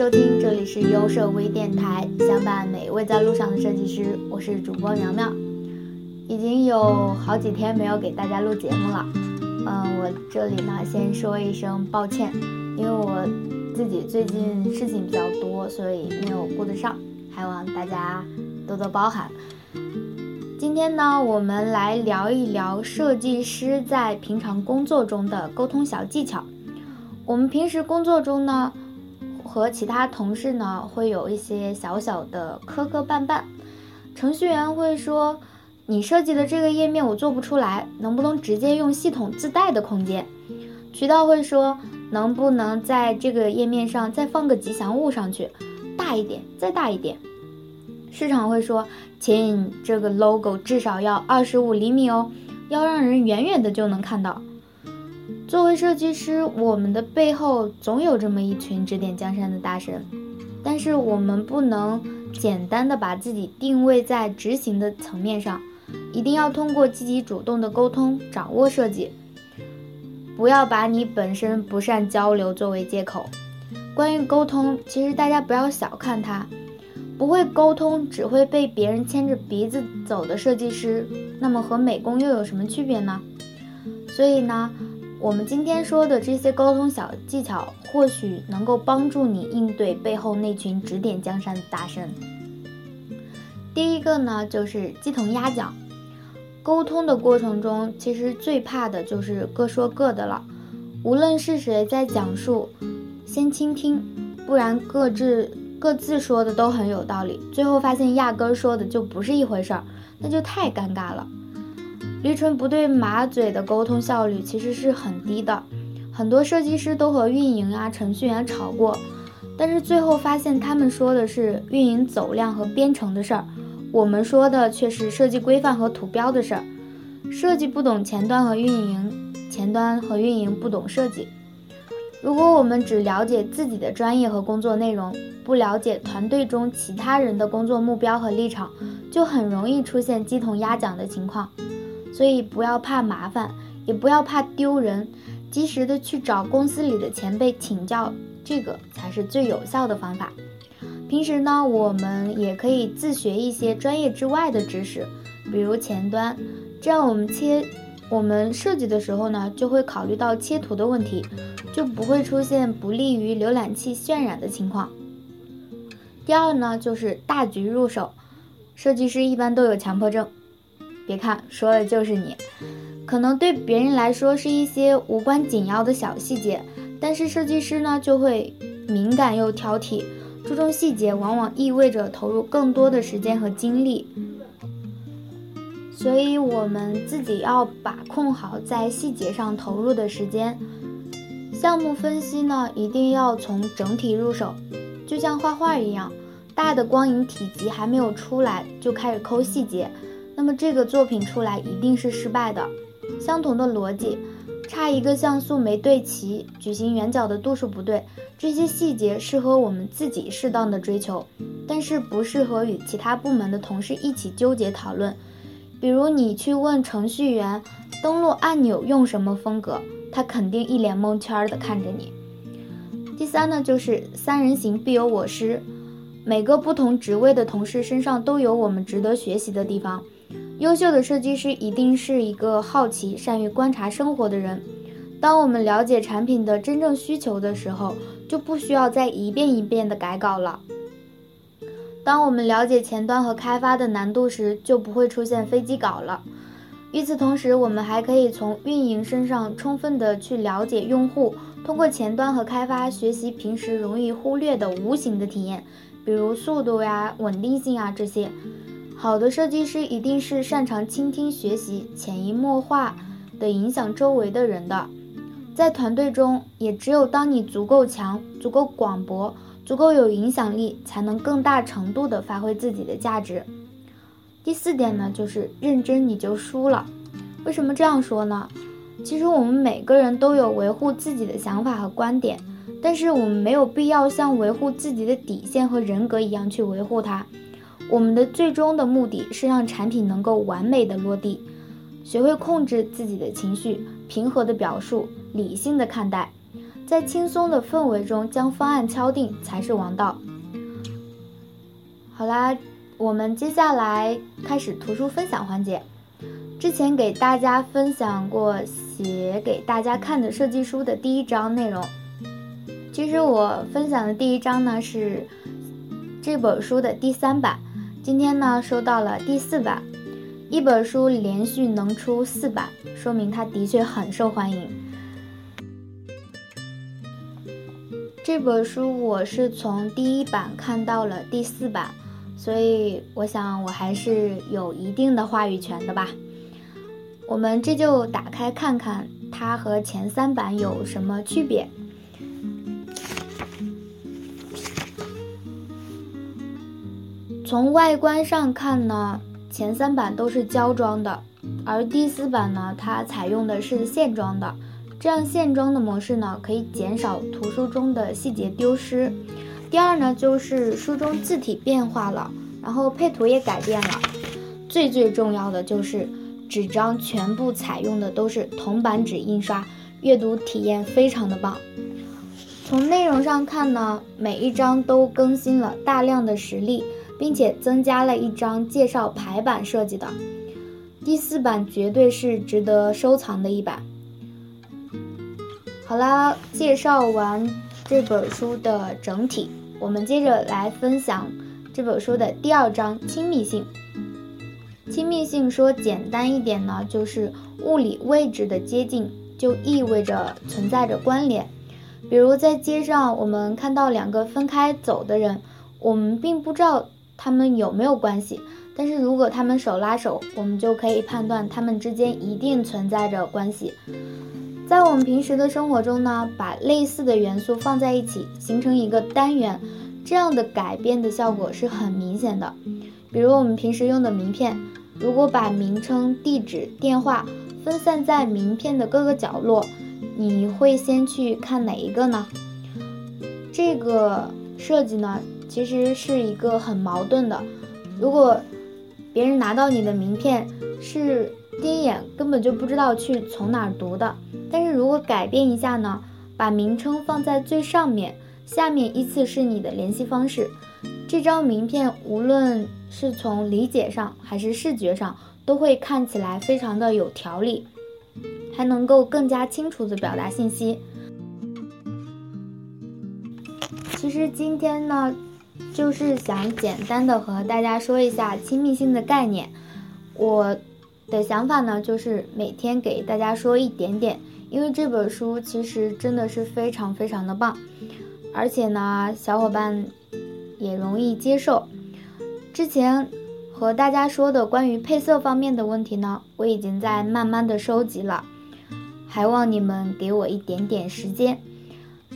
收听，这里是优设微电台，相伴每一位在路上的设计师。我是主播苗苗，已经有好几天没有给大家录节目了。嗯，我这里呢先说一声抱歉，因为我自己最近事情比较多，所以没有顾得上，还望大家多多包涵。今天呢，我们来聊一聊设计师在平常工作中的沟通小技巧。我们平时工作中呢，和其他同事呢会有一些小小的磕磕绊绊。程序员会说：“你设计的这个页面我做不出来，能不能直接用系统自带的空间？”渠道会说：“能不能在这个页面上再放个吉祥物上去，大一点，再大一点？”市场会说。亲这个 logo 至少要二十五厘米哦，要让人远远的就能看到。作为设计师，我们的背后总有这么一群指点江山的大神，但是我们不能简单的把自己定位在执行的层面上，一定要通过积极主动的沟通掌握设计，不要把你本身不善交流作为借口。关于沟通，其实大家不要小看它。不会沟通，只会被别人牵着鼻子走的设计师，那么和美工又有什么区别呢？所以呢，我们今天说的这些沟通小技巧，或许能够帮助你应对背后那群指点江山的大神。第一个呢，就是鸡同鸭讲。沟通的过程中，其实最怕的就是各说各的了。无论是谁在讲述，先倾听，不然各自。各自说的都很有道理，最后发现压根说的就不是一回事儿，那就太尴尬了。驴唇不对马嘴的沟通效率其实是很低的，很多设计师都和运营啊、程序员吵过，但是最后发现他们说的是运营走量和编程的事儿，我们说的却是设计规范和图标的事儿。设计不懂前端和运营，前端和运营不懂设计。如果我们只了解自己的专业和工作内容，不了解团队中其他人的工作目标和立场，就很容易出现鸡同鸭讲的情况。所以不要怕麻烦，也不要怕丢人，及时的去找公司里的前辈请教，这个才是最有效的方法。平时呢，我们也可以自学一些专业之外的知识，比如前端，这样我们切。我们设计的时候呢，就会考虑到切图的问题，就不会出现不利于浏览器渲染的情况。第二呢，就是大局入手。设计师一般都有强迫症，别看说的就是你，可能对别人来说是一些无关紧要的小细节，但是设计师呢就会敏感又挑剔，注重细节往往意味着投入更多的时间和精力。所以，我们自己要把控好在细节上投入的时间。项目分析呢，一定要从整体入手，就像画画一样，大的光影体积还没有出来就开始抠细节，那么这个作品出来一定是失败的。相同的逻辑，差一个像素没对齐，矩形圆角的度数不对，这些细节适合我们自己适当的追求，但是不适合与其他部门的同事一起纠结讨论。比如你去问程序员登录按钮用什么风格，他肯定一脸蒙圈的看着你。第三呢，就是三人行必有我师，每个不同职位的同事身上都有我们值得学习的地方。优秀的设计师一定是一个好奇、善于观察生活的人。当我们了解产品的真正需求的时候，就不需要再一遍一遍的改稿了。当我们了解前端和开发的难度时，就不会出现飞机稿了。与此同时，我们还可以从运营身上充分的去了解用户，通过前端和开发学习平时容易忽略的无形的体验，比如速度呀、稳定性啊这些。好的设计师一定是擅长倾听、学习、潜移默化的影响周围的人的。在团队中，也只有当你足够强、足够广博。足够有影响力，才能更大程度地发挥自己的价值。第四点呢，就是认真你就输了。为什么这样说呢？其实我们每个人都有维护自己的想法和观点，但是我们没有必要像维护自己的底线和人格一样去维护它。我们的最终的目的是让产品能够完美的落地。学会控制自己的情绪，平和的表述，理性的看待。在轻松的氛围中将方案敲定才是王道。好啦，我们接下来开始图书分享环节。之前给大家分享过写给大家看的设计书的第一章内容。其实我分享的第一章呢是这本书的第三版，今天呢收到了第四版。一本书连续能出四版，说明它的确很受欢迎。这本书我是从第一版看到了第四版，所以我想我还是有一定的话语权的吧。我们这就打开看看它和前三版有什么区别。从外观上看呢，前三版都是胶装的，而第四版呢，它采用的是线装的。这样线装的模式呢，可以减少图书中的细节丢失。第二呢，就是书中字体变化了，然后配图也改变了。最最重要的就是纸张全部采用的都是铜版纸印刷，阅读体验非常的棒。从内容上看呢，每一章都更新了大量的实例，并且增加了一张介绍排版设计的。第四版绝对是值得收藏的一版。好啦，介绍完这本书的整体，我们接着来分享这本书的第二章亲密性。亲密性说简单一点呢，就是物理位置的接近就意味着存在着关联。比如在街上，我们看到两个分开走的人，我们并不知道他们有没有关系，但是如果他们手拉手，我们就可以判断他们之间一定存在着关系。在我们平时的生活中呢，把类似的元素放在一起，形成一个单元，这样的改变的效果是很明显的。比如我们平时用的名片，如果把名称、地址、电话分散在名片的各个角落，你会先去看哪一个呢？这个设计呢，其实是一个很矛盾的。如果别人拿到你的名片，是第一眼根本就不知道去从哪儿读的。但是如果改变一下呢？把名称放在最上面，下面依次是你的联系方式。这张名片无论是从理解上还是视觉上，都会看起来非常的有条理，还能够更加清楚的表达信息。其实今天呢，就是想简单的和大家说一下亲密性的概念。我的想法呢，就是每天给大家说一点点。因为这本书其实真的是非常非常的棒，而且呢，小伙伴也容易接受。之前和大家说的关于配色方面的问题呢，我已经在慢慢的收集了，还望你们给我一点点时间。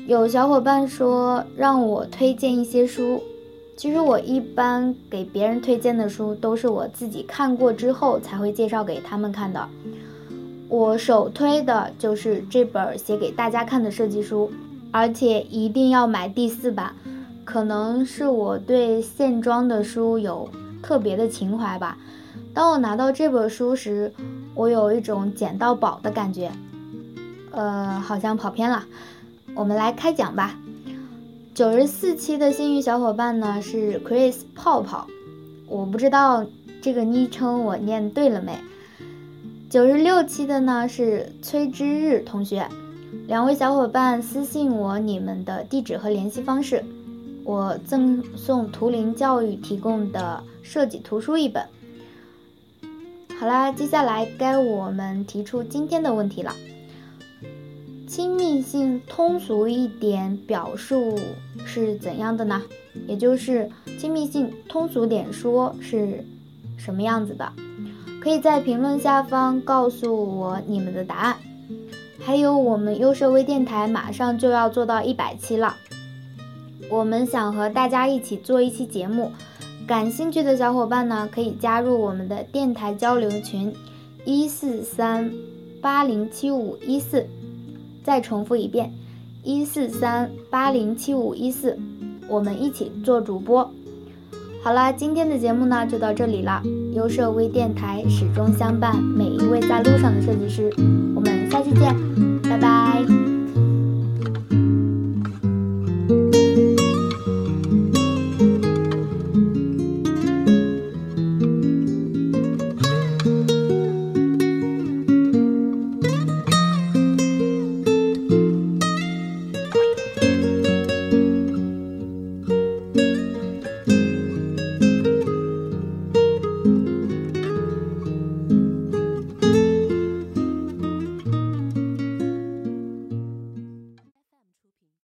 有小伙伴说让我推荐一些书，其实我一般给别人推荐的书都是我自己看过之后才会介绍给他们看的。我首推的就是这本写给大家看的设计书，而且一定要买第四版。可能是我对线装的书有特别的情怀吧。当我拿到这本书时，我有一种捡到宝的感觉。呃，好像跑偏了，我们来开讲吧。九十四期的幸运小伙伴呢是 Chris 泡泡，我不知道这个昵称我念对了没。九十六期的呢是崔之日同学，两位小伙伴私信我你们的地址和联系方式，我赠送图灵教育提供的设计图书一本。好啦，接下来该我们提出今天的问题了。亲密性通俗一点表述是怎样的呢？也就是亲密性通俗点说是什么样子的？可以在评论下方告诉我你们的答案。还有，我们优设微电台马上就要做到一百期了，我们想和大家一起做一期节目。感兴趣的小伙伴呢，可以加入我们的电台交流群：一四三八零七五一四。再重复一遍：一四三八零七五一四。我们一起做主播。好啦，今天的节目呢就到这里了。优设微电台始终相伴每一位在路上的设计师，我们下期见。拜拜